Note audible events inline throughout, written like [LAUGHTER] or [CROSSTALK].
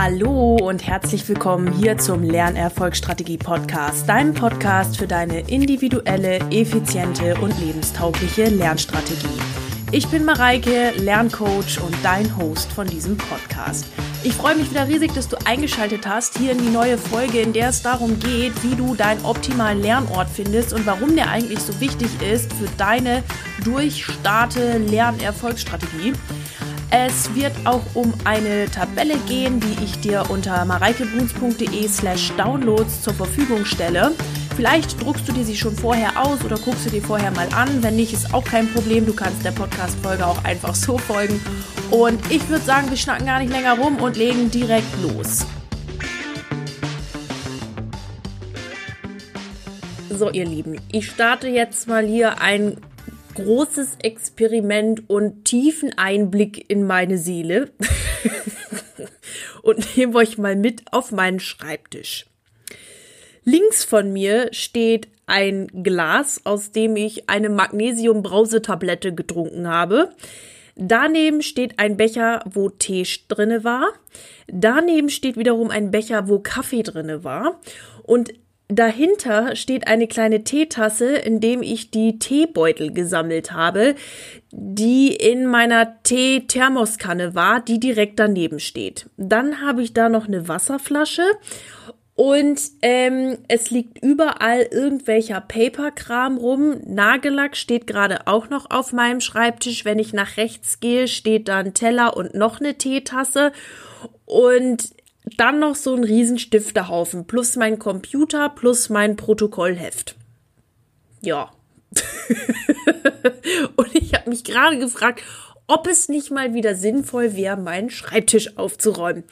Hallo und herzlich willkommen hier zum Lernerfolgsstrategie Podcast, deinem Podcast für deine individuelle, effiziente und lebenstaugliche Lernstrategie. Ich bin Mareike, Lerncoach und dein Host von diesem Podcast. Ich freue mich wieder riesig, dass du eingeschaltet hast hier in die neue Folge, in der es darum geht, wie du deinen optimalen Lernort findest und warum der eigentlich so wichtig ist für deine durchstarte Lernerfolgsstrategie. Es wird auch um eine Tabelle gehen, die ich dir unter mareikebruns.de slash downloads zur Verfügung stelle. Vielleicht druckst du dir sie schon vorher aus oder guckst du dir vorher mal an. Wenn nicht, ist auch kein Problem. Du kannst der Podcast-Folge auch einfach so folgen. Und ich würde sagen, wir schnacken gar nicht länger rum und legen direkt los. So, ihr Lieben, ich starte jetzt mal hier ein großes Experiment und tiefen Einblick in meine Seele [LAUGHS] und nehme euch mal mit auf meinen Schreibtisch. Links von mir steht ein Glas, aus dem ich eine Magnesium-Brausetablette getrunken habe. Daneben steht ein Becher, wo Tee drinne war. Daneben steht wiederum ein Becher, wo Kaffee drinne war. Und Dahinter steht eine kleine Teetasse, in dem ich die Teebeutel gesammelt habe, die in meiner Tee-Thermoskanne war, die direkt daneben steht. Dann habe ich da noch eine Wasserflasche und ähm, es liegt überall irgendwelcher Paperkram rum. Nagellack steht gerade auch noch auf meinem Schreibtisch. Wenn ich nach rechts gehe, steht da ein Teller und noch eine Teetasse. Und dann noch so ein riesen Stiftehaufen plus mein Computer plus mein Protokollheft. Ja. [LAUGHS] und ich habe mich gerade gefragt, ob es nicht mal wieder sinnvoll wäre, meinen Schreibtisch aufzuräumen.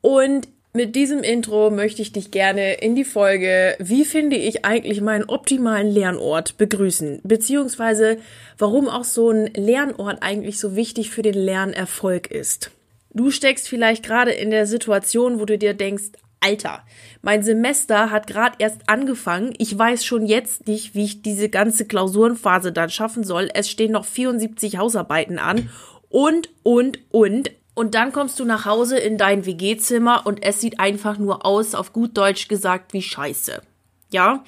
Und mit diesem Intro möchte ich dich gerne in die Folge Wie finde ich eigentlich meinen optimalen Lernort begrüßen? Beziehungsweise warum auch so ein Lernort eigentlich so wichtig für den Lernerfolg ist. Du steckst vielleicht gerade in der Situation, wo du dir denkst, Alter, mein Semester hat gerade erst angefangen. Ich weiß schon jetzt nicht, wie ich diese ganze Klausurenphase dann schaffen soll. Es stehen noch 74 Hausarbeiten an und, und, und. Und dann kommst du nach Hause in dein WG-Zimmer und es sieht einfach nur aus, auf gut Deutsch gesagt, wie scheiße. Ja?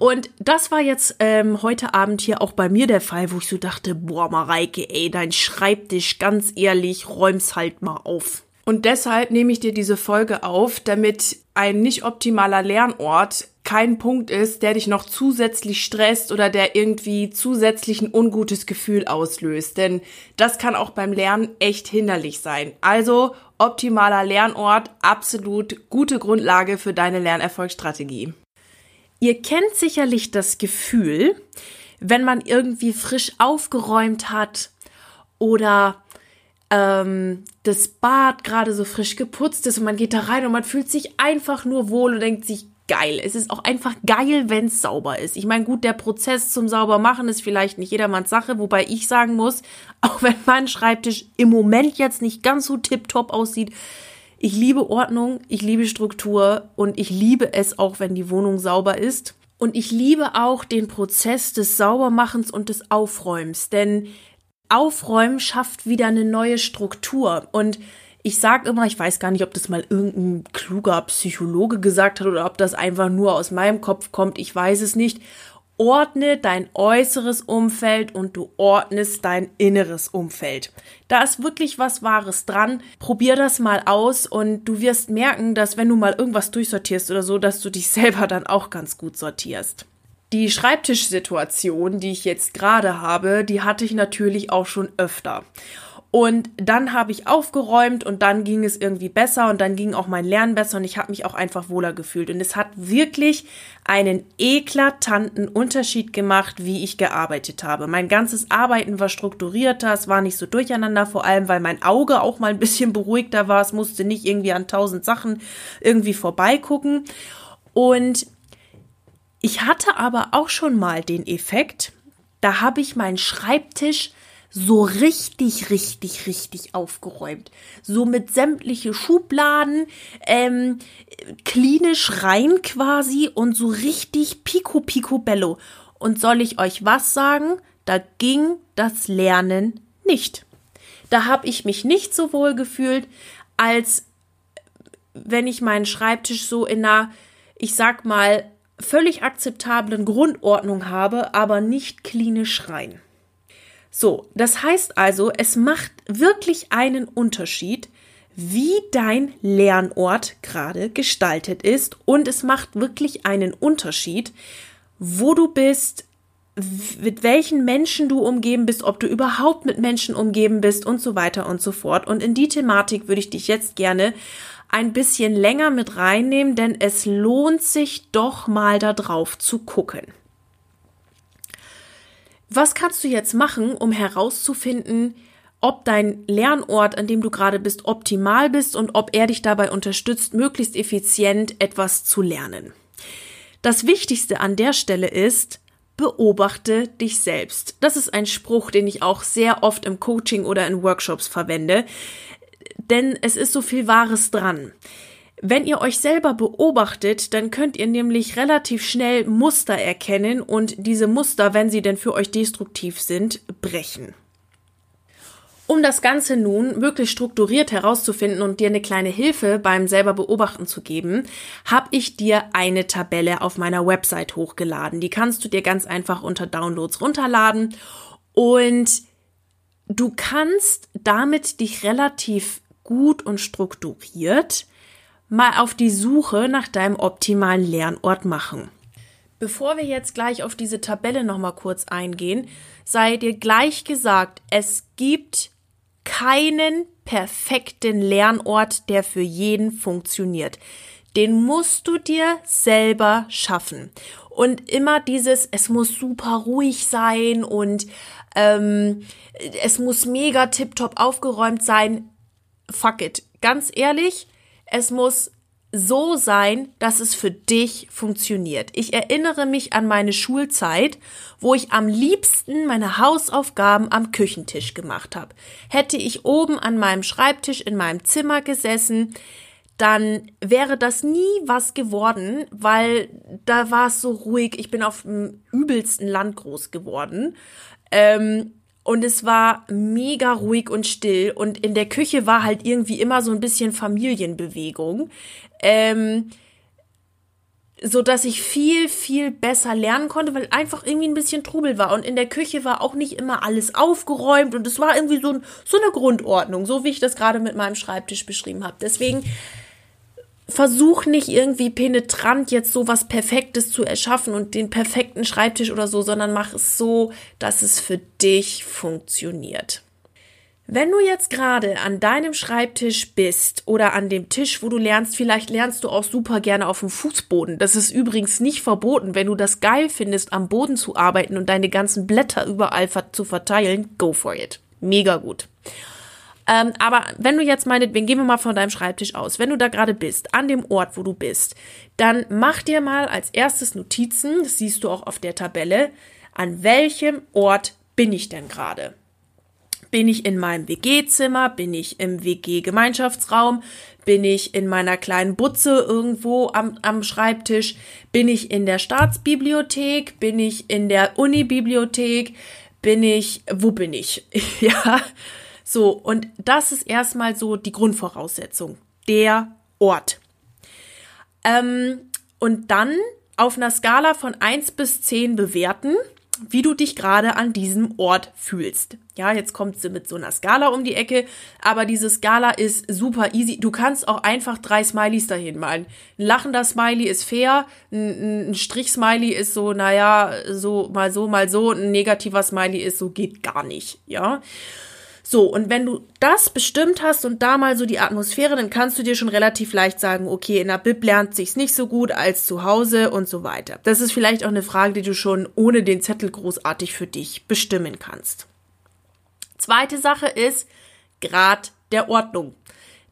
Und das war jetzt ähm, heute Abend hier auch bei mir der Fall, wo ich so dachte, boah, Mareike, ey, dein Schreibtisch, ganz ehrlich, räum's halt mal auf. Und deshalb nehme ich dir diese Folge auf, damit ein nicht optimaler Lernort kein Punkt ist, der dich noch zusätzlich stresst oder der irgendwie zusätzlich ein ungutes Gefühl auslöst. Denn das kann auch beim Lernen echt hinderlich sein. Also optimaler Lernort, absolut gute Grundlage für deine Lernerfolgsstrategie. Ihr kennt sicherlich das Gefühl, wenn man irgendwie frisch aufgeräumt hat oder ähm, das Bad gerade so frisch geputzt ist und man geht da rein und man fühlt sich einfach nur wohl und denkt sich, geil. Es ist auch einfach geil, wenn es sauber ist. Ich meine, gut, der Prozess zum Saubermachen ist vielleicht nicht jedermanns Sache, wobei ich sagen muss, [LAUGHS] auch wenn mein Schreibtisch im Moment jetzt nicht ganz so tipptopp aussieht, ich liebe Ordnung, ich liebe Struktur und ich liebe es auch, wenn die Wohnung sauber ist. Und ich liebe auch den Prozess des Saubermachens und des Aufräumens, denn Aufräumen schafft wieder eine neue Struktur. Und ich sage immer, ich weiß gar nicht, ob das mal irgendein kluger Psychologe gesagt hat oder ob das einfach nur aus meinem Kopf kommt, ich weiß es nicht ordne dein äußeres Umfeld und du ordnest dein inneres Umfeld. Da ist wirklich was Wahres dran. Probier das mal aus und du wirst merken, dass wenn du mal irgendwas durchsortierst oder so, dass du dich [LAUGHS] selber dann auch ganz gut sortierst. Die Schreibtischsituation, die ich jetzt gerade habe, die hatte ich natürlich auch schon öfter. Und dann habe ich aufgeräumt und dann ging es irgendwie besser und dann ging auch mein Lernen besser und ich habe mich auch einfach wohler gefühlt. Und es hat wirklich einen eklatanten Unterschied gemacht, wie ich gearbeitet habe. Mein ganzes Arbeiten war strukturierter, es war nicht so durcheinander, vor allem weil mein Auge auch mal ein bisschen beruhigter war. Es musste nicht irgendwie an tausend Sachen irgendwie vorbeigucken. Und ich hatte aber auch schon mal den Effekt, da habe ich meinen Schreibtisch so richtig, richtig, richtig aufgeräumt. So mit sämtliche Schubladen, ähm, klinisch rein quasi und so richtig pico, pico, bello. Und soll ich euch was sagen? Da ging das Lernen nicht. Da habe ich mich nicht so wohl gefühlt, als wenn ich meinen Schreibtisch so in einer, ich sag mal, völlig akzeptablen Grundordnung habe, aber nicht klinisch rein. So, das heißt also, es macht wirklich einen Unterschied, wie dein Lernort gerade gestaltet ist und es macht wirklich einen Unterschied, wo du bist, mit welchen Menschen du umgeben bist, ob du überhaupt mit Menschen umgeben bist und so weiter und so fort. Und in die Thematik würde ich dich jetzt gerne ein bisschen länger mit reinnehmen, denn es lohnt sich doch mal da drauf zu gucken. Was kannst du jetzt machen, um herauszufinden, ob dein Lernort, an dem du gerade bist, optimal bist und ob er dich dabei unterstützt, möglichst effizient etwas zu lernen? Das Wichtigste an der Stelle ist, beobachte dich selbst. Das ist ein Spruch, den ich auch sehr oft im Coaching oder in Workshops verwende, denn es ist so viel Wahres dran. Wenn ihr euch selber beobachtet, dann könnt ihr nämlich relativ schnell Muster erkennen und diese Muster, wenn sie denn für euch destruktiv sind, brechen. Um das Ganze nun wirklich strukturiert herauszufinden und dir eine kleine Hilfe beim selber beobachten zu geben, habe ich dir eine Tabelle auf meiner Website hochgeladen. Die kannst du dir ganz einfach unter Downloads runterladen und du kannst damit dich relativ gut und strukturiert mal auf die Suche nach deinem optimalen Lernort machen. Bevor wir jetzt gleich auf diese Tabelle nochmal kurz eingehen, sei dir gleich gesagt, es gibt keinen perfekten Lernort, der für jeden funktioniert. Den musst du dir selber schaffen. Und immer dieses, es muss super ruhig sein und ähm, es muss mega tiptop aufgeräumt sein. Fuck it. Ganz ehrlich, es muss so sein, dass es für dich funktioniert. Ich erinnere mich an meine Schulzeit, wo ich am liebsten meine Hausaufgaben am Küchentisch gemacht habe. Hätte ich oben an meinem Schreibtisch in meinem Zimmer gesessen, dann wäre das nie was geworden, weil da war es so ruhig. Ich bin auf dem übelsten Land groß geworden. Ähm, und es war mega ruhig und still. Und in der Küche war halt irgendwie immer so ein bisschen Familienbewegung, ähm, so dass ich viel viel besser lernen konnte, weil einfach irgendwie ein bisschen Trubel war. Und in der Küche war auch nicht immer alles aufgeräumt. Und es war irgendwie so, so eine Grundordnung, so wie ich das gerade mit meinem Schreibtisch beschrieben habe. Deswegen versuch nicht irgendwie penetrant jetzt so was Perfektes zu erschaffen und den perfekten Schreibtisch oder so, sondern mach es so, dass es für dich funktioniert. Wenn du jetzt gerade an deinem Schreibtisch bist oder an dem Tisch, wo du lernst, vielleicht lernst du auch super gerne auf dem Fußboden. Das ist übrigens nicht verboten. Wenn du das geil findest, am Boden zu arbeiten und deine ganzen Blätter überall zu verteilen, go for it. Mega gut. Ähm, aber wenn du jetzt meinetwegen, gehen wir mal von deinem Schreibtisch aus, wenn du da gerade bist, an dem Ort, wo du bist, dann mach dir mal als erstes Notizen, das siehst du auch auf der Tabelle, an welchem Ort bin ich denn gerade? Bin ich in meinem WG-Zimmer? Bin ich im WG-Gemeinschaftsraum? Bin ich in meiner kleinen Butze irgendwo am, am Schreibtisch? Bin ich in der Staatsbibliothek? Bin ich in der Unibibliothek? Bin ich, wo bin ich? [LAUGHS] ja, so, und das ist erstmal so die Grundvoraussetzung. Der Ort. Ähm, und dann auf einer Skala von eins bis zehn bewerten, wie du dich gerade an diesem Ort fühlst. Ja, jetzt kommt sie mit so einer Skala um die Ecke, aber diese Skala ist super easy. Du kannst auch einfach drei Smileys dahin malen. Ein lachender Smiley ist fair, ein, ein Strich-Smiley ist so, naja, so mal so, mal so, ein negativer Smiley ist so, geht gar nicht, ja. So, und wenn du das bestimmt hast und da mal so die Atmosphäre, dann kannst du dir schon relativ leicht sagen, okay, in der Bib lernt sich's nicht so gut als zu Hause und so weiter. Das ist vielleicht auch eine Frage, die du schon ohne den Zettel großartig für dich bestimmen kannst. Zweite Sache ist Grad der Ordnung.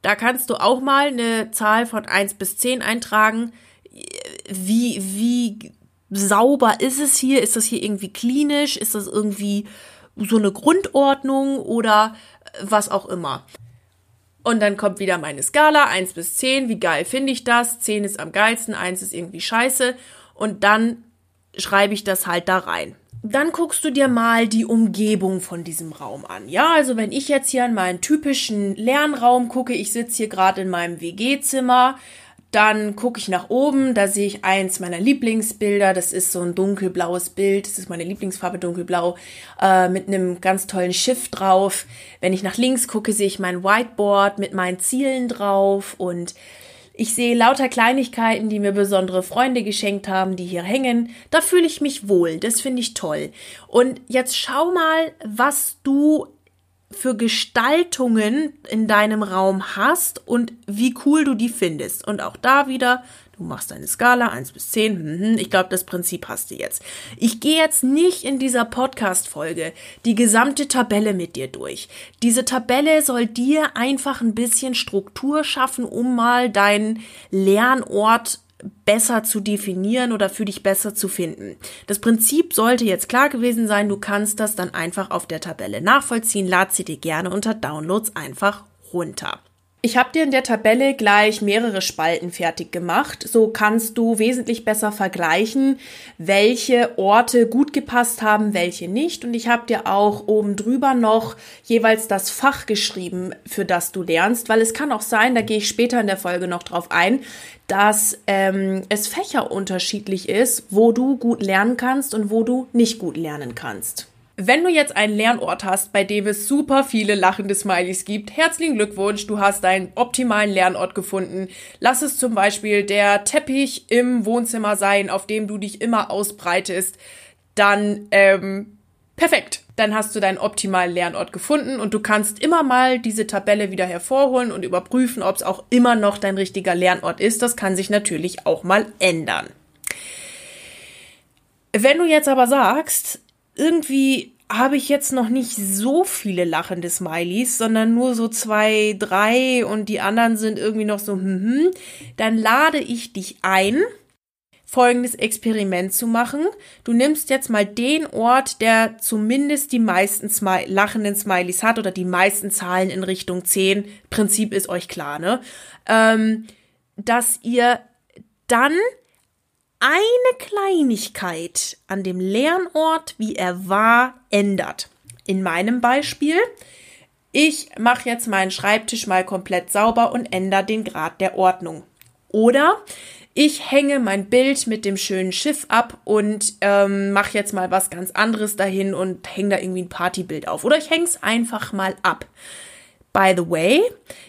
Da kannst du auch mal eine Zahl von eins bis zehn eintragen. Wie, wie sauber ist es hier? Ist das hier irgendwie klinisch? Ist das irgendwie so eine Grundordnung oder äh, was auch immer. Und dann kommt wieder meine Skala, 1 bis 10, wie geil finde ich das? 10 ist am geilsten, 1 ist irgendwie scheiße. Und dann schreibe ich das halt da rein. dann guckst du dir mal die Umgebung von diesem Raum an. Ja, also wenn ich jetzt hier an meinen typischen Lernraum gucke, ich sitze hier gerade in meinem WG-Zimmer, dann gucke ich nach oben, da sehe ich eins meiner Lieblingsbilder. Das ist so ein dunkelblaues Bild. Das ist meine Lieblingsfarbe dunkelblau äh, mit einem ganz tollen Schiff drauf. Wenn ich nach links gucke, sehe ich mein Whiteboard mit meinen Zielen drauf und ich sehe lauter Kleinigkeiten, die mir besondere Freunde geschenkt haben, die hier hängen. Da fühle ich mich wohl. Das finde ich toll. Und jetzt schau mal, was du für Gestaltungen in deinem Raum hast und wie cool du die findest. Und auch da wieder, du machst deine Skala 1 bis 10. Mhm, ich glaube, das Prinzip hast du jetzt. Ich gehe jetzt nicht in dieser Podcast-Folge die gesamte Tabelle mit dir durch. Diese Tabelle soll dir einfach ein bisschen Struktur schaffen, um mal deinen Lernort besser zu definieren oder für dich besser zu finden. Das Prinzip sollte jetzt klar gewesen sein. Du kannst das dann einfach auf der Tabelle nachvollziehen. Lad sie dir gerne unter Downloads einfach runter. Ich habe dir in der Tabelle gleich mehrere Spalten fertig gemacht. So kannst du wesentlich besser vergleichen, welche Orte gut gepasst haben, welche nicht. Und ich habe dir auch oben drüber noch jeweils das Fach geschrieben, für das du lernst, weil es kann auch sein, da gehe ich später in der Folge noch drauf ein, dass ähm, es Fächer unterschiedlich ist, wo du gut lernen kannst und wo du nicht gut lernen kannst. Wenn du jetzt einen Lernort hast, bei dem es super viele lachende Smileys gibt, herzlichen Glückwunsch, du hast deinen optimalen Lernort gefunden. Lass es zum Beispiel der Teppich im Wohnzimmer sein, auf dem du dich immer ausbreitest. Dann, ähm, perfekt. Dann hast du deinen optimalen Lernort gefunden und du kannst immer mal diese Tabelle wieder hervorholen und überprüfen, ob es auch immer noch dein richtiger Lernort ist. Das kann sich natürlich auch mal ändern. Wenn du jetzt aber sagst, irgendwie habe ich jetzt noch nicht so viele lachende Smileys, sondern nur so zwei, drei und die anderen sind irgendwie noch so, hm, hm, dann lade ich dich ein, folgendes Experiment zu machen. Du nimmst jetzt mal den Ort, der zumindest die meisten Smi lachenden Smileys hat oder die meisten Zahlen in Richtung 10. Prinzip ist euch klar, ne? Ähm, dass ihr dann eine Kleinigkeit an dem Lernort, wie er war, ändert. In meinem Beispiel, ich mache jetzt meinen Schreibtisch mal komplett sauber und ändere den Grad der Ordnung. Oder ich hänge mein Bild mit dem schönen Schiff ab und ähm, mache jetzt mal was ganz anderes dahin und hänge da irgendwie ein Partybild auf. Oder ich hänge es einfach mal ab. By the way,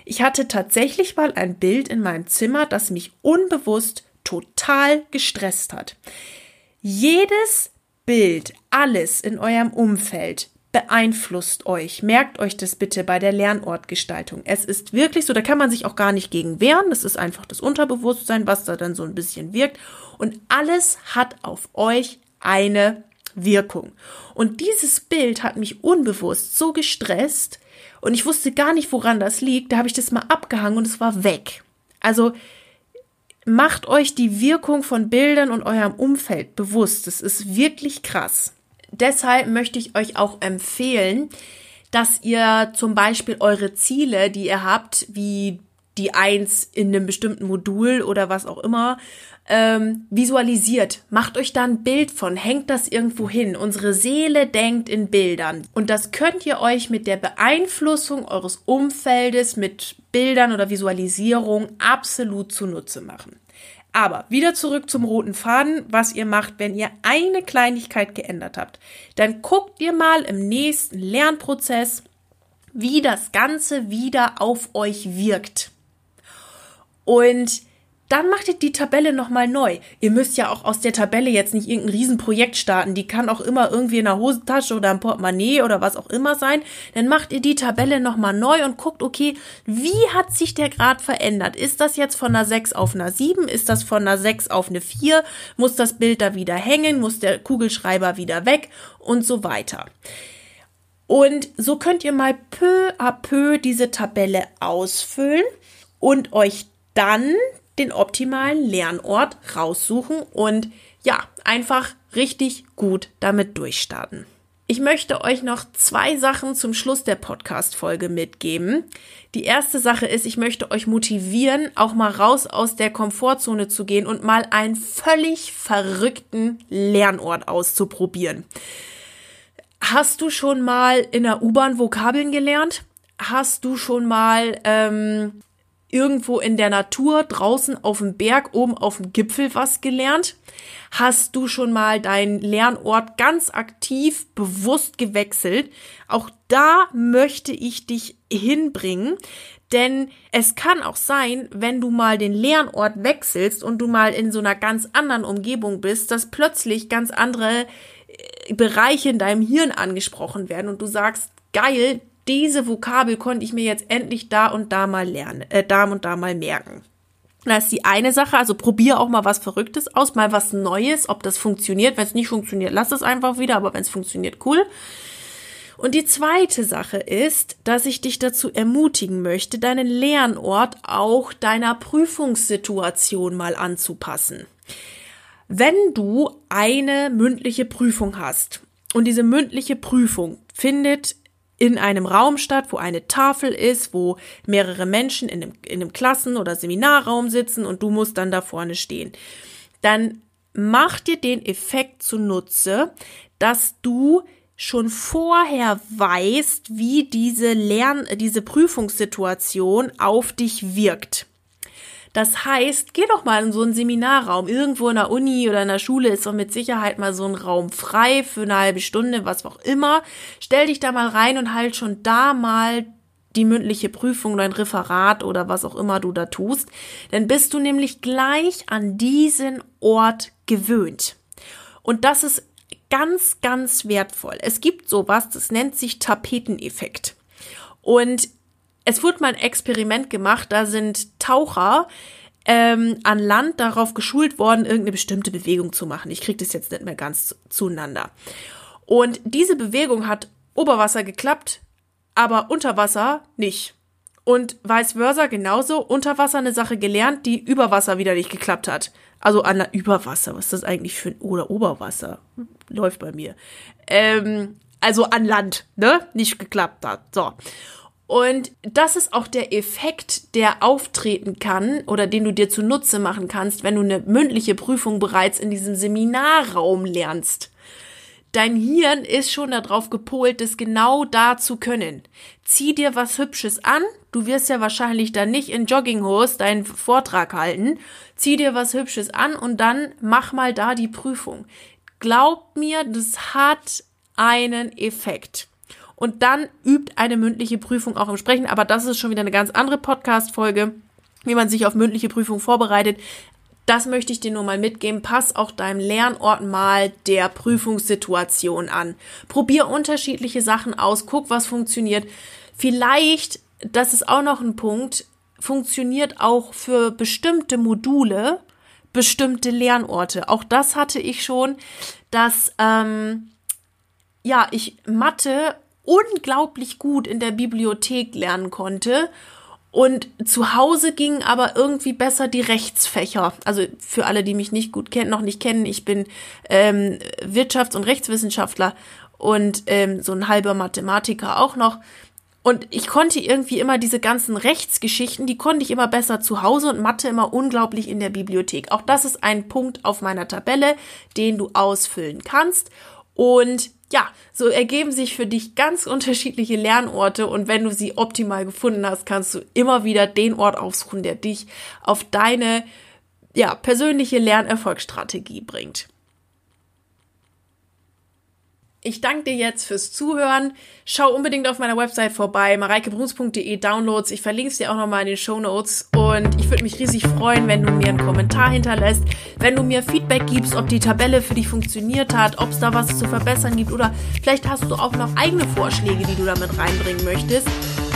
ich hatte tatsächlich mal ein Bild in meinem Zimmer, das mich unbewusst total gestresst hat. Jedes Bild, alles in eurem Umfeld beeinflusst euch. Merkt euch das bitte bei der Lernortgestaltung. Es ist wirklich so, da kann man sich auch gar nicht gegen wehren. Das ist einfach das Unterbewusstsein, was da dann so ein bisschen wirkt. Und alles hat auf euch eine Wirkung. Und dieses Bild hat mich unbewusst so gestresst und ich wusste gar nicht, woran das liegt. Da habe ich das mal abgehangen und es war weg. Also macht euch die Wirkung von Bildern und eurem Umfeld bewusst. Das ist wirklich krass. Deshalb möchte ich euch auch empfehlen, dass ihr zum Beispiel eure Ziele, die ihr habt, wie die Eins in einem bestimmten Modul oder was auch immer, ähm, visualisiert. Macht euch da ein Bild von, hängt das irgendwo hin. Unsere Seele denkt in Bildern. Und das könnt ihr euch mit der Beeinflussung eures Umfeldes, mit Bildern oder Visualisierung absolut zunutze machen. Aber wieder zurück zum roten Faden, was ihr macht, wenn ihr eine Kleinigkeit geändert habt. Dann guckt ihr mal im nächsten Lernprozess, wie das Ganze wieder auf euch wirkt. Und dann macht ihr die Tabelle nochmal neu. Ihr müsst ja auch aus der Tabelle jetzt nicht irgendein Riesenprojekt starten. Die kann auch immer irgendwie in der Hosentasche oder im Portemonnaie oder was auch immer sein. Dann macht ihr die Tabelle nochmal neu und guckt, okay, wie hat sich der Grad verändert? Ist das jetzt von einer 6 auf einer 7? Ist das von einer 6 auf eine 4? Muss das Bild da wieder hängen? Muss der Kugelschreiber wieder weg? Und so weiter. Und so könnt ihr mal peu à peu diese Tabelle ausfüllen und euch dann den optimalen Lernort raussuchen und ja, einfach richtig gut damit durchstarten. Ich möchte euch noch zwei Sachen zum Schluss der Podcast-Folge mitgeben. Die erste Sache ist, ich möchte euch motivieren, auch mal raus aus der Komfortzone zu gehen und mal einen völlig verrückten Lernort auszuprobieren. Hast du schon mal in der U-Bahn Vokabeln gelernt? Hast du schon mal ähm, irgendwo in der Natur, draußen auf dem Berg, oben auf dem Gipfel was gelernt? Hast du schon mal deinen Lernort ganz aktiv, bewusst gewechselt? Auch da möchte ich dich hinbringen, denn es kann auch sein, wenn du mal den Lernort wechselst und du mal in so einer ganz anderen Umgebung bist, dass plötzlich ganz andere äh, Bereiche in deinem Hirn angesprochen werden und du sagst, geil, diese Vokabel konnte ich mir jetzt endlich da und da mal lernen, äh, da und da mal merken. Das ist die eine Sache, also probier auch mal was Verrücktes aus, mal was Neues, ob das funktioniert. Wenn es nicht funktioniert, lass es einfach wieder, aber wenn es funktioniert, cool. Und die zweite Sache ist, dass ich dich dazu ermutigen möchte, deinen Lernort auch deiner Prüfungssituation mal anzupassen. Wenn du eine mündliche Prüfung hast und diese mündliche Prüfung findet in einem Raum statt, wo eine Tafel ist, wo mehrere Menschen in einem, in einem Klassen- oder Seminarraum sitzen und du musst dann da vorne stehen. Dann mach dir den Effekt zunutze, dass du schon vorher weißt, wie diese Lern-, diese Prüfungssituation auf dich wirkt. Das heißt, geh doch mal in so einen Seminarraum. Irgendwo in der Uni oder in der Schule ist doch mit Sicherheit mal so ein Raum frei für eine halbe Stunde, was auch immer. Stell dich da mal rein und halt schon da mal die mündliche Prüfung, dein Referat oder was auch immer du da tust. Dann bist du nämlich gleich an diesen Ort gewöhnt. Und das ist ganz, ganz wertvoll. Es gibt sowas, das nennt sich Tapeteneffekt. Und es wurde mal ein Experiment gemacht, da sind Taucher ähm, an Land darauf geschult worden, irgendeine bestimmte Bewegung zu machen. Ich kriege das jetzt nicht mehr ganz zueinander. Und diese Bewegung hat Oberwasser geklappt, aber unter Wasser nicht. Und vice versa genauso, unter Wasser eine Sache gelernt, die über Wasser wieder nicht geklappt hat. Also an Überwasser, was ist das eigentlich für ein oder Oberwasser? Läuft bei mir. Ähm, also an Land, ne? Nicht geklappt hat. So. Und das ist auch der Effekt, der auftreten kann oder den du dir zunutze machen kannst, wenn du eine mündliche Prüfung bereits in diesem Seminarraum lernst. Dein Hirn ist schon darauf gepolt, das genau da zu können. Zieh dir was Hübsches an. Du wirst ja wahrscheinlich dann nicht in Jogginghose deinen Vortrag halten. Zieh dir was Hübsches an und dann mach mal da die Prüfung. Glaub mir, das hat einen Effekt und dann übt eine mündliche Prüfung auch im Sprechen. Aber das ist schon wieder eine ganz andere Podcast-Folge, wie man sich auf mündliche Prüfung vorbereitet. Das möchte ich dir nur mal mitgeben. Pass auch deinem Lernort mal der Prüfungssituation an. Probier unterschiedliche Sachen aus. Guck, was funktioniert. Vielleicht, das ist auch noch ein Punkt, funktioniert auch für bestimmte Module bestimmte Lernorte. Auch das hatte ich schon, dass ähm, ja ich Mathe unglaublich gut in der Bibliothek lernen konnte. Und zu Hause gingen aber irgendwie besser die Rechtsfächer. Also für alle, die mich nicht gut kennen, noch nicht kennen, ich bin ähm, Wirtschafts- und Rechtswissenschaftler und ähm, so ein halber Mathematiker auch noch. Und ich konnte irgendwie immer diese ganzen Rechtsgeschichten, die konnte ich immer besser zu Hause und Mathe immer unglaublich in der Bibliothek. Auch das ist ein Punkt auf meiner Tabelle, den du ausfüllen kannst. Und ja, so ergeben sich für dich ganz unterschiedliche Lernorte und wenn du sie optimal gefunden hast, kannst du immer wieder den Ort aufsuchen, der dich auf deine ja, persönliche Lernerfolgsstrategie bringt. Ich danke dir jetzt fürs Zuhören. Schau unbedingt auf meiner Website vorbei, mareikebruns.de Downloads. Ich verlinke es dir auch nochmal in den Show Notes. Und ich würde mich riesig freuen, wenn du mir einen Kommentar hinterlässt, wenn du mir Feedback gibst, ob die Tabelle für dich funktioniert hat, ob es da was zu verbessern gibt oder vielleicht hast du auch noch eigene Vorschläge, die du damit reinbringen möchtest.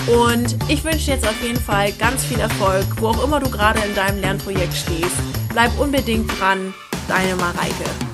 Und ich wünsche dir jetzt auf jeden Fall ganz viel Erfolg, wo auch immer du gerade in deinem Lernprojekt stehst. Bleib unbedingt dran. Deine Mareike.